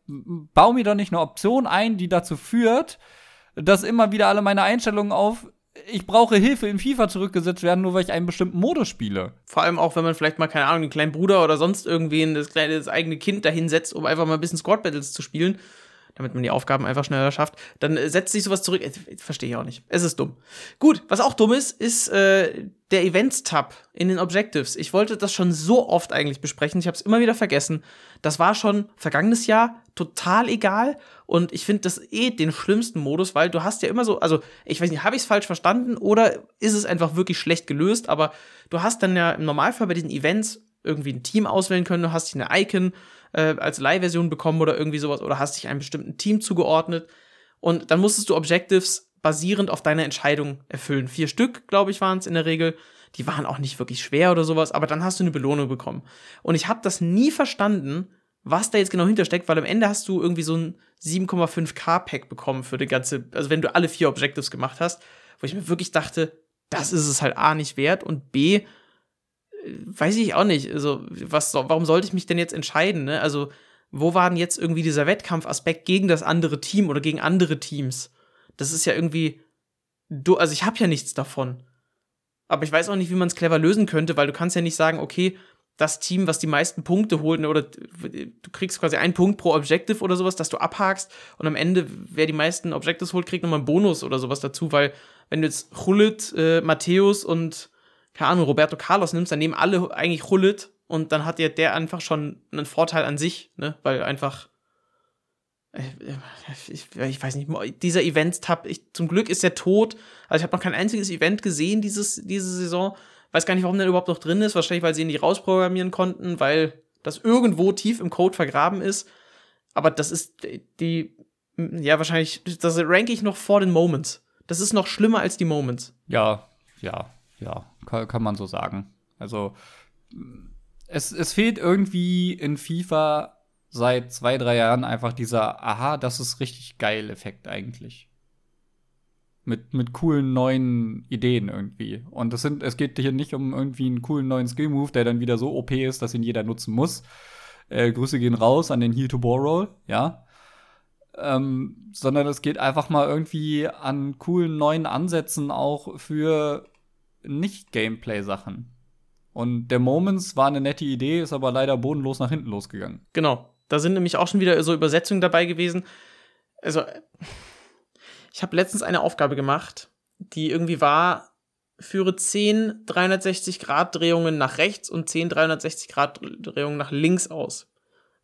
baue mir doch nicht eine Option ein, die dazu führt, dass immer wieder alle meine Einstellungen auf ich brauche Hilfe in FIFA zurückgesetzt werden, nur weil ich einen bestimmten Modus spiele. Vor allem auch, wenn man vielleicht mal, keine Ahnung, einen kleinen Bruder oder sonst irgendwen, das, kleine, das eigene Kind dahinsetzt, um einfach mal ein bisschen Squad Battles zu spielen, damit man die Aufgaben einfach schneller schafft, dann setzt sich sowas zurück. Verstehe ich auch nicht. Es ist dumm. Gut, was auch dumm ist, ist äh, der Events-Tab in den Objectives. Ich wollte das schon so oft eigentlich besprechen. Ich habe es immer wieder vergessen. Das war schon vergangenes Jahr total egal. Und ich finde das eh den schlimmsten Modus, weil du hast ja immer so, also ich weiß nicht, habe ich es falsch verstanden oder ist es einfach wirklich schlecht gelöst? Aber du hast dann ja im Normalfall bei diesen Events irgendwie ein Team auswählen können. Du hast hier eine Icon äh, als Leihversion bekommen oder irgendwie sowas oder hast dich einem bestimmten Team zugeordnet. Und dann musstest du Objectives basierend auf deine Entscheidung erfüllen. Vier Stück, glaube ich, waren es in der Regel. Die waren auch nicht wirklich schwer oder sowas, aber dann hast du eine Belohnung bekommen. Und ich habe das nie verstanden, was da jetzt genau hintersteckt, weil am Ende hast du irgendwie so ein 7,5k Pack bekommen für die ganze, also wenn du alle vier Objectives gemacht hast, wo ich mir wirklich dachte, das ist es halt A nicht wert und B, weiß ich auch nicht, also was, warum sollte ich mich denn jetzt entscheiden, ne? Also, wo war denn jetzt irgendwie dieser Wettkampfaspekt gegen das andere Team oder gegen andere Teams? Das ist ja irgendwie, du, also ich habe ja nichts davon. Aber ich weiß auch nicht, wie man es clever lösen könnte, weil du kannst ja nicht sagen, okay, das Team, was die meisten Punkte holt, ne, oder du kriegst quasi einen Punkt pro Objective oder sowas, dass du abhakst und am Ende, wer die meisten Objectives holt, kriegt nochmal einen Bonus oder sowas dazu, weil wenn du jetzt Hullet, äh, Matthäus und, keine Ahnung, Roberto Carlos nimmst, dann nehmen alle eigentlich Hullet und dann hat ja der einfach schon einen Vorteil an sich, ne, weil einfach äh, ich, ich, weiß nicht, dieser Event-Tab, zum Glück ist er tot. Also ich habe noch kein einziges Event gesehen dieses, diese Saison. Weiß gar nicht, warum der überhaupt noch drin ist. Wahrscheinlich, weil sie ihn nicht rausprogrammieren konnten, weil das irgendwo tief im Code vergraben ist. Aber das ist die, ja, wahrscheinlich, das ranke ich noch vor den Moments. Das ist noch schlimmer als die Moments. Ja, ja, ja, kann, kann man so sagen. Also, es, es fehlt irgendwie in FIFA seit zwei, drei Jahren einfach dieser, aha, das ist richtig geil Effekt eigentlich mit, mit coolen neuen Ideen irgendwie. Und das sind, es geht hier nicht um irgendwie einen coolen neuen Skill-Move, der dann wieder so OP ist, dass ihn jeder nutzen muss. Äh, Grüße gehen raus an den Heal-to-Ball-Roll, ja. Ähm, sondern es geht einfach mal irgendwie an coolen neuen Ansätzen auch für Nicht-Gameplay-Sachen. Und der Moments war eine nette Idee, ist aber leider bodenlos nach hinten losgegangen. Genau. Da sind nämlich auch schon wieder so Übersetzungen dabei gewesen. Also, ich habe letztens eine Aufgabe gemacht, die irgendwie war, führe 10 360-Grad-Drehungen nach rechts und 10 360-Grad-Drehungen nach links aus.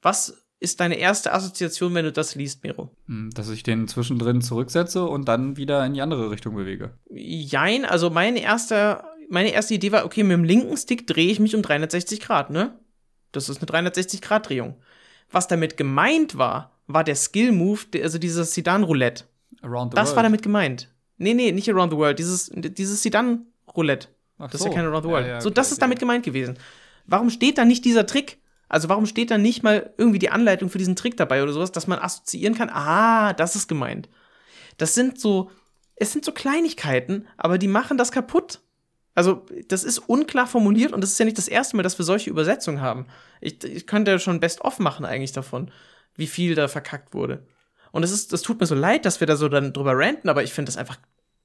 Was ist deine erste Assoziation, wenn du das liest, Miro? Hm, dass ich den zwischendrin zurücksetze und dann wieder in die andere Richtung bewege. Jein, also meine erste, meine erste Idee war, okay, mit dem linken Stick drehe ich mich um 360 Grad, ne? Das ist eine 360-Grad-Drehung. Was damit gemeint war, war der Skill-Move, also dieses Sidan-Roulette. Around the das World. war damit gemeint. Nee, nee, nicht Around the World. Dieses, dieses Sidan-Roulette. Das so. ist ja kein Around the World. Ja, ja, so, das ist damit gemeint gewesen. Warum steht da nicht dieser Trick? Also warum steht da nicht mal irgendwie die Anleitung für diesen Trick dabei oder sowas, dass man assoziieren kann? Ah, das ist gemeint. Das sind so, es sind so Kleinigkeiten, aber die machen das kaputt. Also, das ist unklar formuliert und das ist ja nicht das erste Mal, dass wir solche Übersetzungen haben. Ich, ich könnte ja schon Best-of machen eigentlich davon, wie viel da verkackt wurde. Und es ist, das tut mir so leid, dass wir da so dann drüber ranten, aber ich finde das einfach,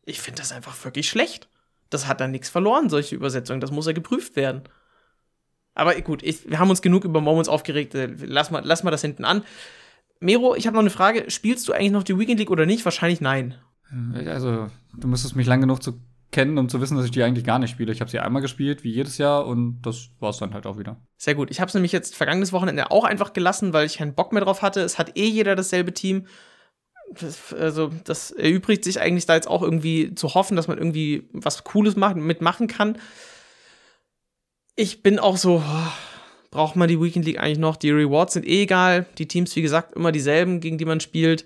ich finde das einfach wirklich schlecht. Das hat dann nichts verloren, solche Übersetzungen. Das muss ja geprüft werden. Aber gut, ich, wir haben uns genug über Moments aufgeregt. Äh, lass mal, lass mal das hinten an. Mero, ich habe noch eine Frage. Spielst du eigentlich noch die Weekend League oder nicht? Wahrscheinlich nein. Also, du müsstest mich lang genug zu kennen, um zu wissen, dass ich die eigentlich gar nicht spiele. Ich habe sie einmal gespielt, wie jedes Jahr, und das war es dann halt auch wieder. Sehr gut. Ich habe es nämlich jetzt vergangenes Wochenende auch einfach gelassen, weil ich keinen Bock mehr drauf hatte. Es hat eh jeder dasselbe Team. Das, also, das erübrigt sich eigentlich da jetzt auch irgendwie zu hoffen, dass man irgendwie was Cooles machen, mitmachen kann. Ich bin auch so, oh, braucht man die Weekend League eigentlich noch? Die Rewards sind eh egal. Die Teams, wie gesagt, immer dieselben, gegen die man spielt.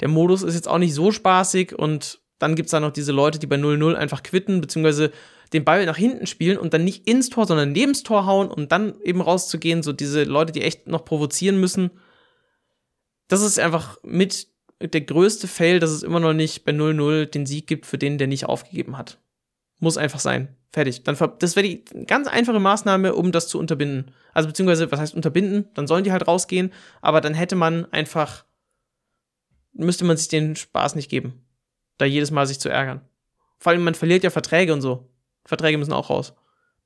Der Modus ist jetzt auch nicht so spaßig und dann gibt es da noch diese Leute, die bei 0-0 einfach quitten, beziehungsweise den Ball nach hinten spielen und dann nicht ins Tor, sondern neben das Tor hauen und dann eben rauszugehen. So diese Leute, die echt noch provozieren müssen. Das ist einfach mit der größte Fail, dass es immer noch nicht bei 0-0 den Sieg gibt für den, der nicht aufgegeben hat. Muss einfach sein. Fertig. Dann das wäre die ganz einfache Maßnahme, um das zu unterbinden. Also beziehungsweise, was heißt unterbinden? Dann sollen die halt rausgehen, aber dann hätte man einfach, müsste man sich den Spaß nicht geben da jedes Mal sich zu ärgern. Vor allem, man verliert ja Verträge und so. Verträge müssen auch raus.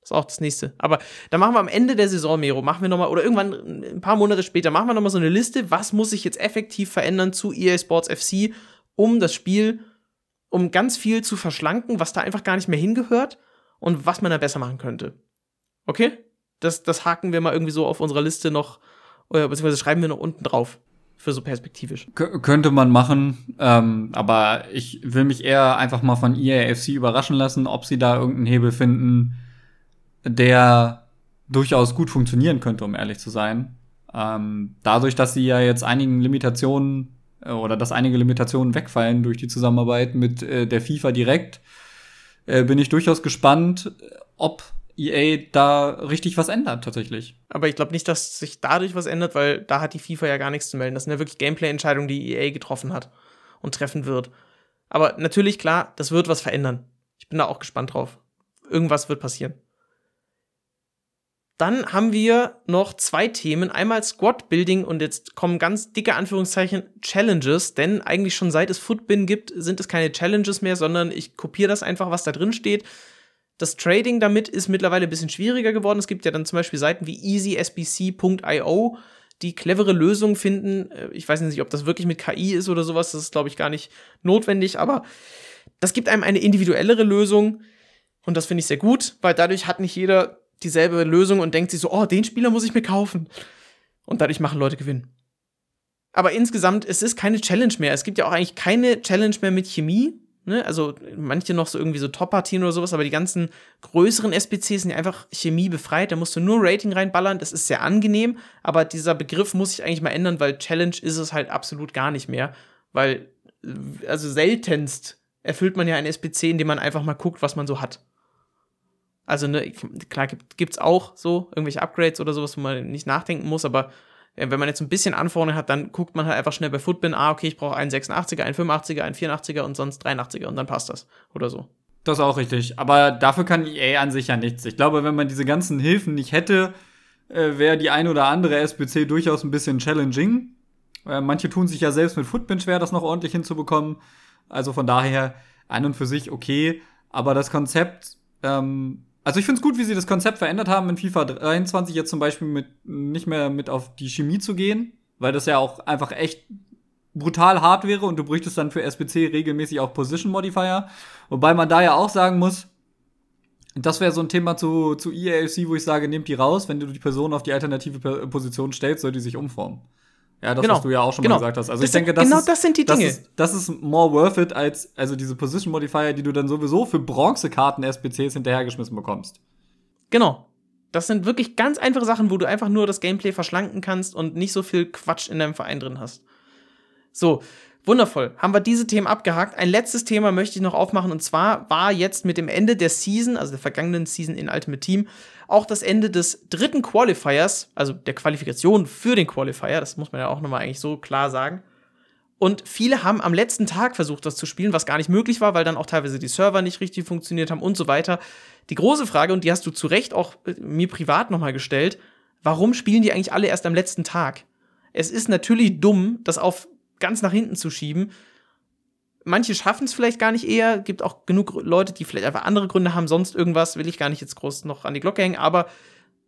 Das ist auch das nächste. Aber da machen wir am Ende der Saison, Mero, machen wir nochmal, oder irgendwann ein paar Monate später, machen wir nochmal so eine Liste, was muss sich jetzt effektiv verändern zu EA Sports FC, um das Spiel, um ganz viel zu verschlanken, was da einfach gar nicht mehr hingehört und was man da besser machen könnte. Okay? Das, das haken wir mal irgendwie so auf unserer Liste noch, beziehungsweise schreiben wir noch unten drauf für so perspektivisch. K könnte man machen, ähm, aber ich will mich eher einfach mal von EAFC überraschen lassen, ob sie da irgendeinen Hebel finden, der durchaus gut funktionieren könnte, um ehrlich zu sein. Ähm, dadurch, dass sie ja jetzt einigen Limitationen äh, oder dass einige Limitationen wegfallen durch die Zusammenarbeit mit äh, der FIFA direkt, äh, bin ich durchaus gespannt, ob EA da richtig was ändert, tatsächlich. Aber ich glaube nicht, dass sich dadurch was ändert, weil da hat die FIFA ja gar nichts zu melden. Das sind ja wirklich Gameplay-Entscheidungen, die EA getroffen hat und treffen wird. Aber natürlich, klar, das wird was verändern. Ich bin da auch gespannt drauf. Irgendwas wird passieren. Dann haben wir noch zwei Themen. Einmal Squad Building und jetzt kommen ganz dicke Anführungszeichen Challenges, denn eigentlich schon seit es Footbin gibt, sind es keine Challenges mehr, sondern ich kopiere das einfach, was da drin steht. Das Trading damit ist mittlerweile ein bisschen schwieriger geworden. Es gibt ja dann zum Beispiel Seiten wie easysbc.io, die clevere Lösungen finden. Äh, ich weiß nicht, ob das wirklich mit KI ist oder sowas. Das ist, glaube ich, gar nicht notwendig. Aber das gibt einem eine individuellere Lösung. Und das finde ich sehr gut, weil dadurch hat nicht jeder dieselbe Lösung und denkt sich so, oh, den Spieler muss ich mir kaufen. Und dadurch machen Leute Gewinn. Aber insgesamt, es ist keine Challenge mehr. Es gibt ja auch eigentlich keine Challenge mehr mit Chemie. Ne? Also manche noch so irgendwie so Top-Partien oder sowas, aber die ganzen größeren SPCs sind ja einfach chemiebefreit. Da musst du nur Rating reinballern. Das ist sehr angenehm, aber dieser Begriff muss sich eigentlich mal ändern, weil Challenge ist es halt absolut gar nicht mehr. Weil, also seltenst erfüllt man ja ein SPC, indem man einfach mal guckt, was man so hat. Also, ne, klar gibt, gibt's auch so irgendwelche Upgrades oder sowas, wo man nicht nachdenken muss, aber wenn man jetzt ein bisschen Anforderungen hat, dann guckt man halt einfach schnell bei Footbin, ah, okay, ich brauche einen 86er, einen 85er, einen 84er und sonst 83er und dann passt das oder so. Das ist auch richtig. Aber dafür kann EA an sich ja nichts. Ich glaube, wenn man diese ganzen Hilfen nicht hätte, äh, wäre die ein oder andere SBC durchaus ein bisschen challenging. Äh, manche tun sich ja selbst mit Footbin schwer, das noch ordentlich hinzubekommen. Also von daher an und für sich okay. Aber das Konzept ähm, also ich finde es gut, wie sie das Konzept verändert haben in FIFA 23 jetzt zum Beispiel mit nicht mehr mit auf die Chemie zu gehen, weil das ja auch einfach echt brutal hart wäre und du bräuchtest dann für SBC regelmäßig auch Position Modifier. Wobei man da ja auch sagen muss, das wäre so ein Thema zu, zu EAFC, wo ich sage, nehmt die raus, wenn du die Person auf die alternative Position stellst, soll die sich umformen. Ja, das, genau. was du ja auch schon genau. mal gesagt hast. Also das ich denke, das genau ist, das sind die Dinge. Das ist, das ist more worth it als also diese Position Modifier, die du dann sowieso für Bronzekarten SPCs hinterhergeschmissen bekommst. Genau. Das sind wirklich ganz einfache Sachen, wo du einfach nur das Gameplay verschlanken kannst und nicht so viel Quatsch in deinem Verein drin hast. So, Wundervoll. Haben wir diese Themen abgehakt. Ein letztes Thema möchte ich noch aufmachen und zwar war jetzt mit dem Ende der Season, also der vergangenen Season in Ultimate Team, auch das Ende des dritten Qualifiers, also der Qualifikation für den Qualifier. Das muss man ja auch nochmal eigentlich so klar sagen. Und viele haben am letzten Tag versucht, das zu spielen, was gar nicht möglich war, weil dann auch teilweise die Server nicht richtig funktioniert haben und so weiter. Die große Frage, und die hast du zu Recht auch äh, mir privat nochmal gestellt, warum spielen die eigentlich alle erst am letzten Tag? Es ist natürlich dumm, das auf ganz nach hinten zu schieben. Manche schaffen es vielleicht gar nicht eher. Gibt auch genug Leute, die vielleicht einfach andere Gründe haben, sonst irgendwas. Will ich gar nicht jetzt groß noch an die Glocke hängen. Aber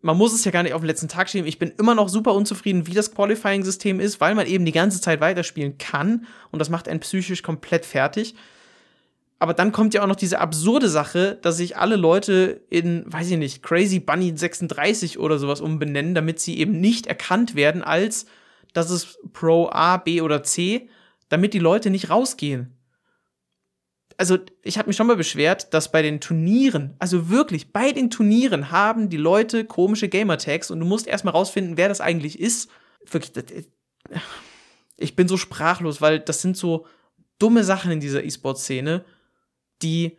man muss es ja gar nicht auf den letzten Tag schieben. Ich bin immer noch super unzufrieden, wie das Qualifying-System ist, weil man eben die ganze Zeit weiterspielen kann. Und das macht einen psychisch komplett fertig. Aber dann kommt ja auch noch diese absurde Sache, dass sich alle Leute in, weiß ich nicht, Crazy Bunny 36 oder sowas umbenennen, damit sie eben nicht erkannt werden als, das ist Pro A, B oder C, damit die Leute nicht rausgehen. Also, ich habe mich schon mal beschwert, dass bei den Turnieren, also wirklich, bei den Turnieren haben die Leute komische Gamertags und du musst erstmal rausfinden, wer das eigentlich ist. Wirklich, das, ich bin so sprachlos, weil das sind so dumme Sachen in dieser E-Sport-Szene die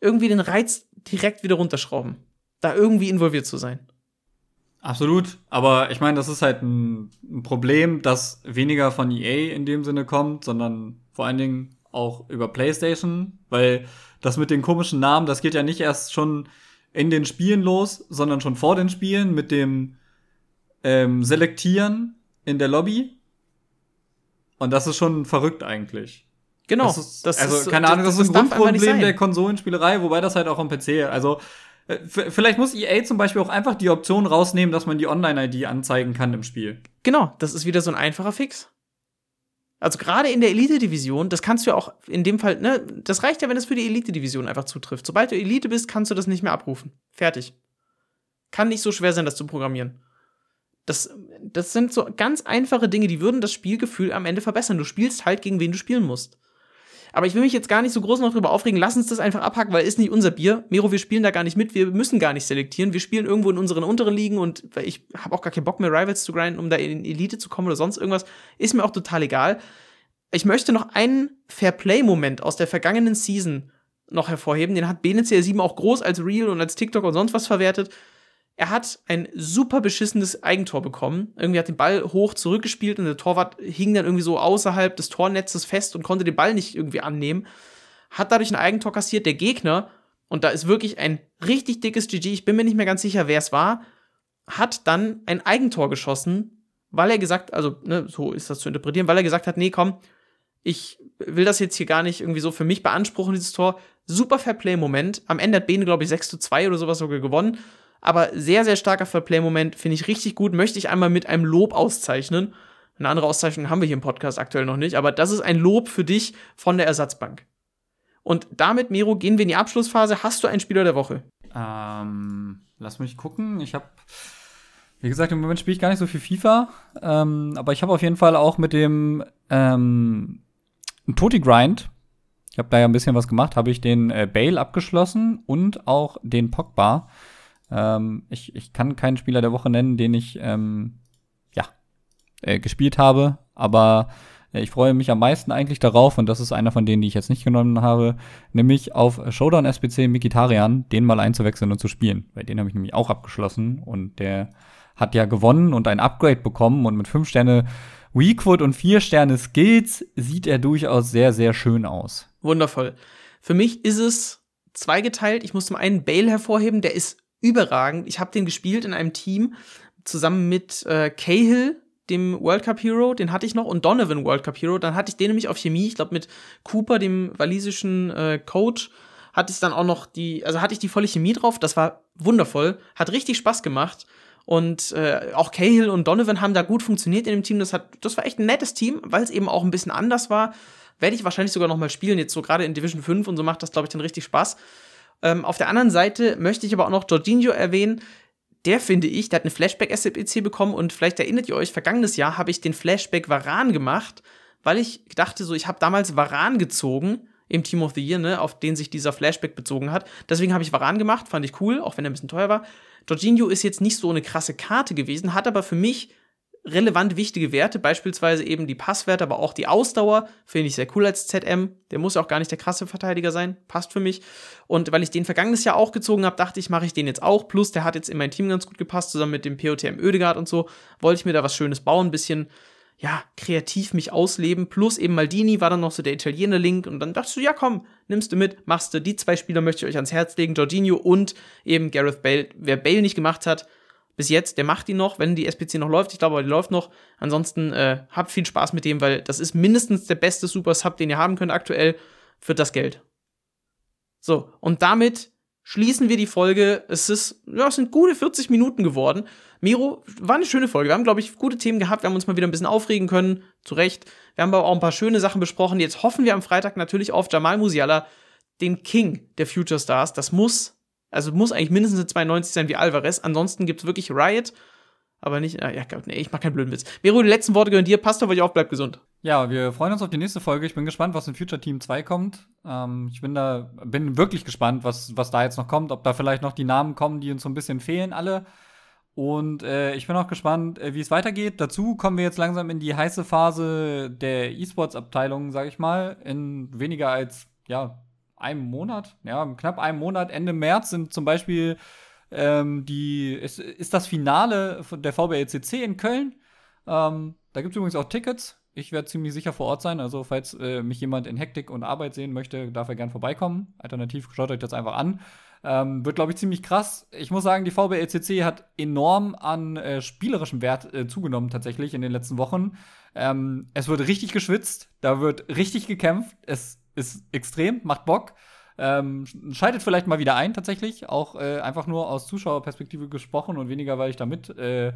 irgendwie den Reiz direkt wieder runterschrauben, da irgendwie involviert zu sein. Absolut, aber ich meine, das ist halt ein, ein, Problem, das weniger von EA in dem Sinne kommt, sondern vor allen Dingen auch über PlayStation, weil das mit den komischen Namen, das geht ja nicht erst schon in den Spielen los, sondern schon vor den Spielen mit dem ähm, Selektieren in der Lobby. Und das ist schon verrückt eigentlich. Genau. Das ist, also, ist, keine Ahnung, das, das ist ein Grundproblem der Konsolenspielerei, wobei das halt auch am PC, also Vielleicht muss EA zum Beispiel auch einfach die Option rausnehmen, dass man die Online-ID anzeigen kann im Spiel. Genau, das ist wieder so ein einfacher Fix. Also gerade in der Elite-Division, das kannst du ja auch in dem Fall, ne, das reicht ja, wenn es für die Elite-Division einfach zutrifft. Sobald du Elite bist, kannst du das nicht mehr abrufen. Fertig. Kann nicht so schwer sein, das zu programmieren. Das, das sind so ganz einfache Dinge, die würden das Spielgefühl am Ende verbessern. Du spielst halt, gegen wen du spielen musst. Aber ich will mich jetzt gar nicht so groß noch drüber aufregen. Lass uns das einfach abhacken, weil ist nicht unser Bier. Mero, wir spielen da gar nicht mit. Wir müssen gar nicht selektieren. Wir spielen irgendwo in unseren unteren Ligen und ich habe auch gar keinen Bock mehr, Rivals zu grinden, um da in Elite zu kommen oder sonst irgendwas. Ist mir auch total egal. Ich möchte noch einen Fair-Play-Moment aus der vergangenen Season noch hervorheben. Den hat BNCR7 auch groß als Real und als TikTok und sonst was verwertet. Er hat ein super beschissenes Eigentor bekommen. Irgendwie hat den Ball hoch zurückgespielt und der Torwart hing dann irgendwie so außerhalb des Tornetzes fest und konnte den Ball nicht irgendwie annehmen. Hat dadurch ein Eigentor kassiert. Der Gegner, und da ist wirklich ein richtig dickes GG, ich bin mir nicht mehr ganz sicher, wer es war, hat dann ein Eigentor geschossen, weil er gesagt, also ne, so ist das zu interpretieren, weil er gesagt hat, nee, komm, ich will das jetzt hier gar nicht irgendwie so für mich beanspruchen, dieses Tor. Super Fairplay-Moment. Am Ende hat Bene, glaube ich, 6 zu 2 oder sowas sogar gewonnen aber sehr, sehr starker Fairplay-Moment, finde ich richtig gut, möchte ich einmal mit einem Lob auszeichnen. Eine andere Auszeichnung haben wir hier im Podcast aktuell noch nicht, aber das ist ein Lob für dich von der Ersatzbank. Und damit, Miro, gehen wir in die Abschlussphase. Hast du einen Spieler der Woche? Ähm, lass mich gucken. Ich habe, wie gesagt, im Moment spiele ich gar nicht so viel FIFA, ähm, aber ich habe auf jeden Fall auch mit dem ähm, Toti Grind, ich habe da ja ein bisschen was gemacht, habe ich den äh, Bale abgeschlossen und auch den Pogba. Ähm, ich, ich kann keinen Spieler der Woche nennen, den ich ähm, ja, äh, gespielt habe, aber äh, ich freue mich am meisten eigentlich darauf, und das ist einer von denen, die ich jetzt nicht genommen habe, nämlich auf Showdown SPC Mikitarian, den mal einzuwechseln und zu spielen. Weil den habe ich nämlich auch abgeschlossen und der hat ja gewonnen und ein Upgrade bekommen und mit 5 Sterne Weakwood und 4 Sterne Skills sieht er durchaus sehr, sehr schön aus. Wundervoll. Für mich ist es zweigeteilt. Ich muss zum einen Bale hervorheben, der ist überragend. Ich habe den gespielt in einem Team zusammen mit äh, Cahill, dem World Cup Hero, den hatte ich noch, und Donovan World Cup Hero. Dann hatte ich den nämlich auf Chemie, ich glaube mit Cooper, dem walisischen äh, Coach, hatte ich dann auch noch die, also hatte ich die volle Chemie drauf. Das war wundervoll, hat richtig Spaß gemacht. Und äh, auch Cahill und Donovan haben da gut funktioniert in dem Team. Das, hat, das war echt ein nettes Team, weil es eben auch ein bisschen anders war. Werde ich wahrscheinlich sogar noch mal spielen, jetzt so gerade in Division 5 und so macht das, glaube ich, dann richtig Spaß. Ähm, auf der anderen Seite möchte ich aber auch noch Jorginho erwähnen. Der finde ich, der hat eine Flashback-SLPC bekommen und vielleicht erinnert ihr euch, vergangenes Jahr habe ich den Flashback Varan gemacht, weil ich dachte so, ich habe damals Varan gezogen im Team of the Year, ne, auf den sich dieser Flashback bezogen hat. Deswegen habe ich Varan gemacht, fand ich cool, auch wenn er ein bisschen teuer war. Jorginho ist jetzt nicht so eine krasse Karte gewesen, hat aber für mich relevant wichtige Werte, beispielsweise eben die Passwerte, aber auch die Ausdauer, finde ich sehr cool als ZM. Der muss auch gar nicht der krasse Verteidiger sein, passt für mich. Und weil ich den vergangenes Jahr auch gezogen habe, dachte ich, mache ich den jetzt auch. Plus, der hat jetzt in mein Team ganz gut gepasst, zusammen mit dem POTM Ödegard und so. Wollte ich mir da was Schönes bauen, ein bisschen, ja, kreativ mich ausleben. Plus eben Maldini war dann noch so der Italiener-Link. Und dann dachtest du, ja komm, nimmst du mit, machst du. Die zwei Spieler möchte ich euch ans Herz legen, Jorginho und eben Gareth Bale. Wer Bale nicht gemacht hat, bis jetzt, der macht die noch, wenn die SPC noch läuft. Ich glaube, die läuft noch. Ansonsten äh, habt viel Spaß mit dem, weil das ist mindestens der beste Super Sub, den ihr haben könnt aktuell für das Geld. So, und damit schließen wir die Folge. Es ist, ja, es sind gute 40 Minuten geworden. Miro, war eine schöne Folge. Wir haben, glaube ich, gute Themen gehabt. Wir haben uns mal wieder ein bisschen aufregen können. Zu Recht. Wir haben aber auch ein paar schöne Sachen besprochen. Jetzt hoffen wir am Freitag natürlich auf Jamal Musiala, den King der Future Stars. Das muss, also muss eigentlich mindestens eine 92 sein wie Alvarez. Ansonsten gibt es wirklich Riot. Aber nicht, äh, ja, nee, ich mach keinen blöden Witz. Miro, die letzten Worte gehören dir. Passt auf euch auf, bleibt gesund. Ja, wir freuen uns auf die nächste Folge. Ich bin gespannt, was in Future Team 2 kommt. Ähm, ich bin da, bin wirklich gespannt, was, was da jetzt noch kommt. Ob da vielleicht noch die Namen kommen, die uns so ein bisschen fehlen, alle. Und äh, ich bin auch gespannt, äh, wie es weitergeht. Dazu kommen wir jetzt langsam in die heiße Phase der E-Sports-Abteilung, sag ich mal. In weniger als, ja, einem Monat. Ja, knapp einem Monat. Ende März sind zum Beispiel ähm, die, ist, ist das Finale der VBLCC in Köln. Ähm, da gibt es übrigens auch Tickets. Ich werde ziemlich sicher vor Ort sein. Also, falls äh, mich jemand in Hektik und Arbeit sehen möchte, darf er gern vorbeikommen. Alternativ schaut euch das einfach an. Ähm, wird, glaube ich, ziemlich krass. Ich muss sagen, die VBLCC hat enorm an äh, spielerischem Wert äh, zugenommen, tatsächlich in den letzten Wochen. Ähm, es wird richtig geschwitzt, da wird richtig gekämpft. Es ist extrem, macht Bock. Ähm, schaltet vielleicht mal wieder ein, tatsächlich. Auch äh, einfach nur aus Zuschauerperspektive gesprochen und weniger, weil ich damit äh,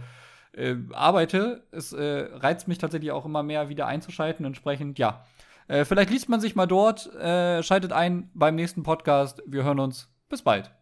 äh, arbeite. Es äh, reizt mich tatsächlich auch immer mehr, wieder einzuschalten. Entsprechend, ja. Äh, vielleicht liest man sich mal dort, äh, schaltet ein beim nächsten Podcast. Wir hören uns. Bis bald.